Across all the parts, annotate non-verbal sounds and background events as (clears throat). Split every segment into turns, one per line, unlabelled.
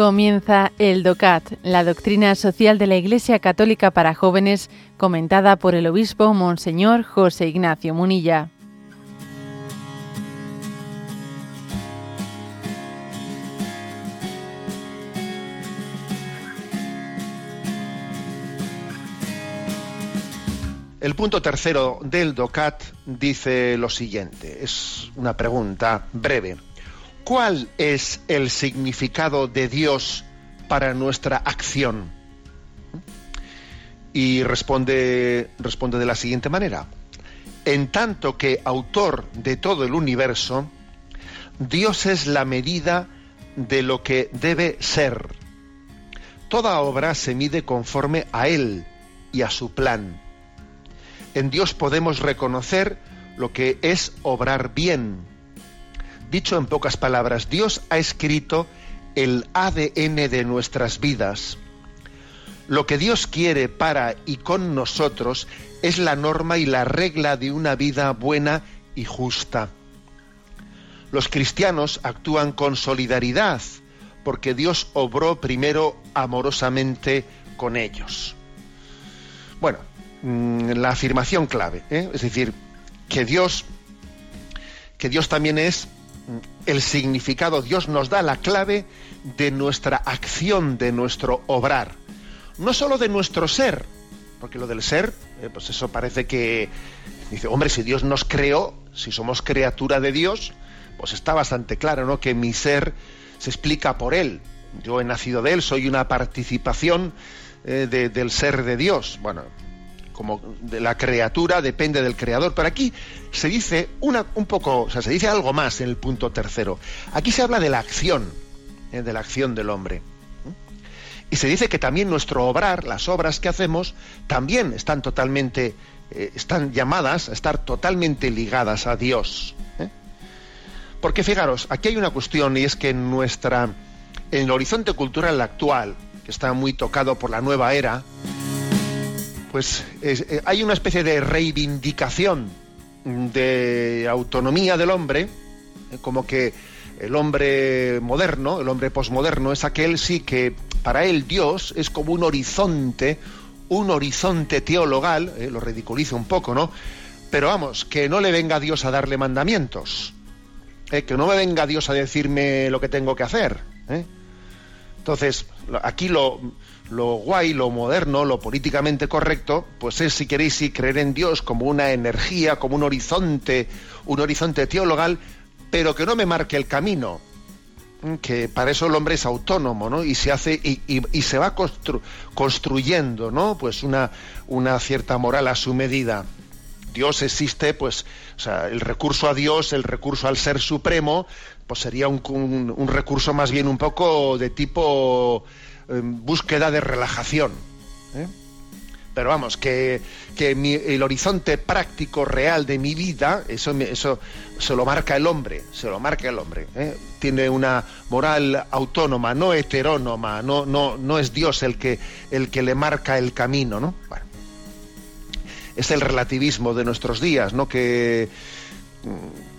Comienza el DOCAT, la doctrina social de la Iglesia Católica para jóvenes, comentada por el obispo Monseñor José Ignacio Munilla.
El punto tercero del DOCAT dice lo siguiente, es una pregunta breve. ¿Cuál es el significado de Dios para nuestra acción? Y responde, responde de la siguiente manera. En tanto que autor de todo el universo, Dios es la medida de lo que debe ser. Toda obra se mide conforme a Él y a su plan. En Dios podemos reconocer lo que es obrar bien, Dicho en pocas palabras, Dios ha escrito el ADN de nuestras vidas. Lo que Dios quiere para y con nosotros es la norma y la regla de una vida buena y justa. Los cristianos actúan con solidaridad porque Dios obró primero amorosamente con ellos. Bueno, mm, la afirmación clave, ¿eh? es decir, que Dios, que Dios también es el significado, Dios nos da la clave de nuestra acción, de nuestro obrar. No solo de nuestro ser, porque lo del ser, eh, pues eso parece que dice, hombre, si Dios nos creó, si somos criatura de Dios, pues está bastante claro, ¿no? Que mi ser se explica por Él. Yo he nacido de Él, soy una participación eh, del ser de Dios. Bueno, como de la criatura depende del creador. Pero aquí se dice una, un poco, o sea, se dice algo más en el punto tercero. Aquí se habla de la acción, ¿eh? de la acción del hombre. Y se dice que también nuestro obrar, las obras que hacemos, también están totalmente, eh, están llamadas a estar totalmente ligadas a Dios. ¿eh? Porque fijaros, aquí hay una cuestión y es que en nuestra, en el horizonte cultural actual, que está muy tocado por la nueva era, pues eh, hay una especie de reivindicación de autonomía del hombre, eh, como que el hombre moderno, el hombre posmoderno, es aquel sí que para él Dios es como un horizonte, un horizonte teologal, eh, lo ridiculiza un poco, ¿no? Pero vamos, que no le venga Dios a darle mandamientos, que no me venga Dios a decirme lo que tengo que hacer. Entonces, aquí lo, lo guay, lo moderno, lo políticamente correcto, pues es, si queréis, sí, creer en Dios como una energía, como un horizonte, un horizonte teologal, pero que no me marque el camino. Que para eso el hombre es autónomo, ¿no? Y se hace, y, se va construyendo, ¿no? Pues una, una cierta moral a su medida. Dios existe, pues, o sea, el recurso a Dios, el recurso al Ser Supremo, pues sería un, un recurso más bien un poco de tipo búsqueda de relajación. ¿eh? Pero vamos, que, el horizonte práctico, real de mi vida, eso, eso se lo marca el hombre, se lo marca el hombre. ¿eh? Tiene una moral autónoma, no heterónoma, no, no, no es Dios el que, el que le marca el camino, ¿no? es el relativismo de nuestros días, ¿no? Que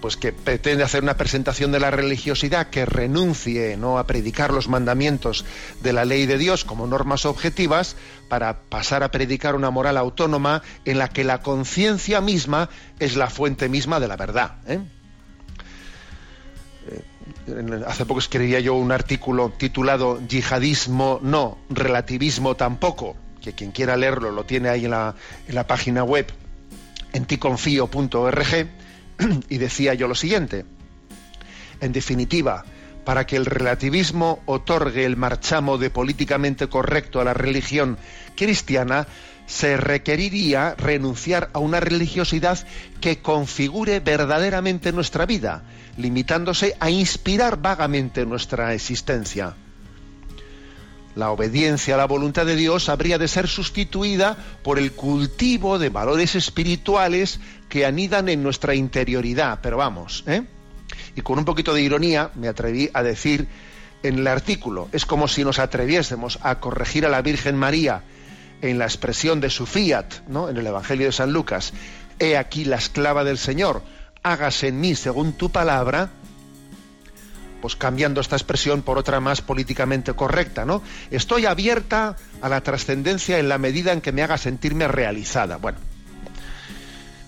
pues que pretende hacer una presentación de la religiosidad que renuncie ¿no? a predicar los mandamientos de la ley de Dios como normas objetivas para pasar a predicar una moral autónoma en la que la conciencia misma es la fuente misma de la verdad. ¿eh? Eh, hace poco escribía yo un artículo titulado Yihadismo no, relativismo tampoco, que quien quiera leerlo lo tiene ahí en la, en la página web en ticonfío.org (clears throat) y decía yo lo siguiente, en definitiva, para que el relativismo otorgue el marchamo de políticamente correcto a la religión cristiana, se requeriría renunciar a una religiosidad que configure verdaderamente nuestra vida, limitándose a inspirar vagamente nuestra existencia. La obediencia a la voluntad de Dios habría de ser sustituida por el cultivo de valores espirituales que anidan en nuestra interioridad. Pero vamos, ¿eh? Y con un poquito de ironía me atreví a decir en el artículo, es como si nos atreviésemos a corregir a la Virgen María en la expresión de su fiat, ¿no? En el Evangelio de San Lucas, he aquí la esclava del Señor, hágase en mí según tu palabra, pues cambiando esta expresión por otra más políticamente correcta, ¿no? Estoy abierta a la trascendencia en la medida en que me haga sentirme realizada. Bueno,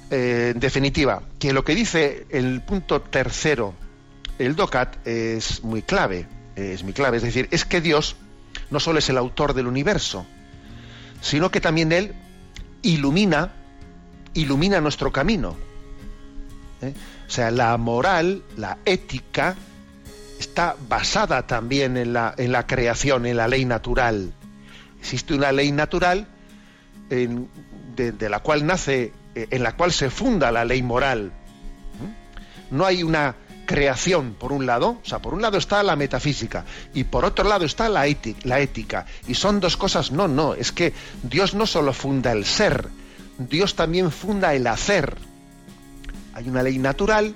eh, en definitiva, que lo que dice el punto tercero, el DOCAT, es muy clave, es muy clave, es decir, es que Dios no solo es el autor del universo, sino que también Él ilumina, ilumina nuestro camino. ¿eh? O sea, la moral, la ética, está basada también en la, en la creación, en la ley natural. Existe una ley natural de, la cual nace, en la cual se funda la ley moral. No hay una creación, por un lado, o sea, por un lado está la metafísica y por otro lado está la, la ética. Y son dos cosas, no, no, es que Dios no solo funda el ser, Dios también funda el hacer. Hay una ley natural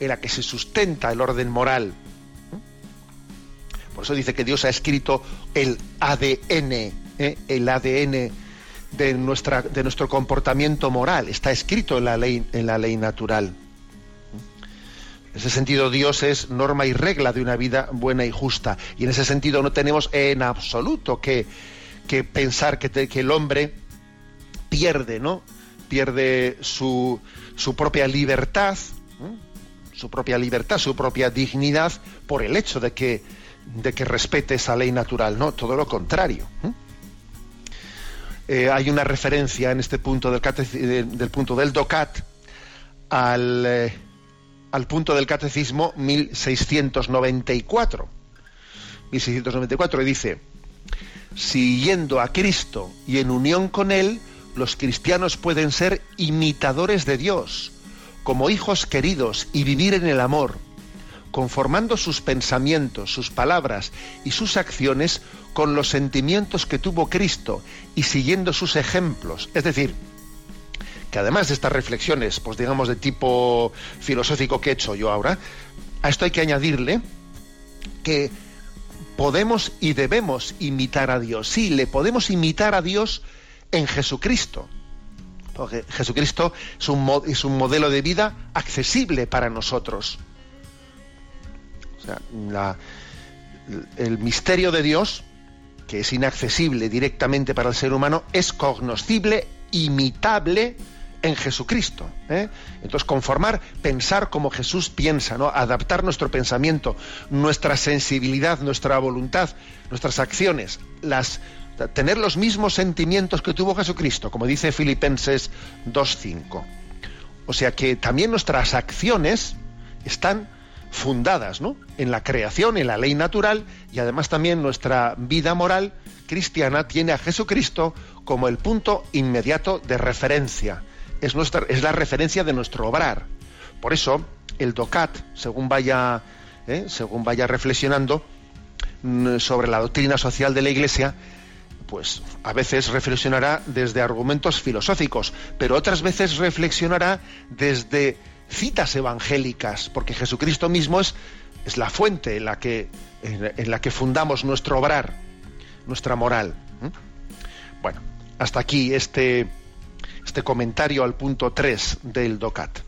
en la que se sustenta el orden moral. Por eso dice que Dios ha escrito el ADN, ¿eh? el ADN de, nuestra, de nuestro comportamiento moral. Está escrito en la ley, en la ley natural. En ese sentido, Dios es norma y regla de una vida buena y justa. Y en ese sentido no tenemos en absoluto que, pensar que, que, el hombre pierde, ¿no? Pierde su, su propia libertad, su propia libertad, su propia dignidad, por el hecho de que de que respete esa ley natural, no, todo lo contrario. Eh, hay una referencia en este punto del, punto del DOCAT al, eh, al punto del catecismo 1694. 1694 dice, siguiendo a Cristo y en unión con Él, los cristianos pueden ser imitadores de Dios, como hijos queridos y vivir en el amor conformando sus pensamientos, sus palabras y sus acciones con los sentimientos que tuvo Cristo y siguiendo sus ejemplos. Es decir, que además de estas reflexiones, pues digamos de tipo filosófico que he hecho yo ahora, a esto hay que añadirle que podemos y debemos imitar a Dios. Sí, le podemos imitar a Dios en Jesucristo. Porque Jesucristo es un, es un modelo de vida accesible para nosotros el misterio de Dios, que es inaccesible directamente para el ser humano, es cognoscible, imitable en Jesucristo. ¿eh? Entonces, conformar, pensar como Jesús piensa, ¿no? adaptar nuestro pensamiento, nuestra sensibilidad, nuestra voluntad, nuestras acciones, las, tener los mismos sentimientos que tuvo Jesucristo, como dice Filipenses 2.5. O sea que también nuestras acciones están fundadas ¿no? en la creación, en la ley natural y además también nuestra vida moral cristiana tiene a Jesucristo como el punto inmediato de referencia. Es, nuestra, es la referencia de nuestro obrar. Por eso, el DOCAT, según vaya, ¿eh? según vaya reflexionando mm, sobre la doctrina social de la Iglesia, pues a veces reflexionará desde argumentos filosóficos, pero otras veces reflexionará desde citas evangélicas, porque Jesucristo mismo es, es la fuente en la, que, en, la que fundamos nuestro obrar, nuestra moral. Bueno, hasta aquí este, este comentario al punto 3 del DOCAT.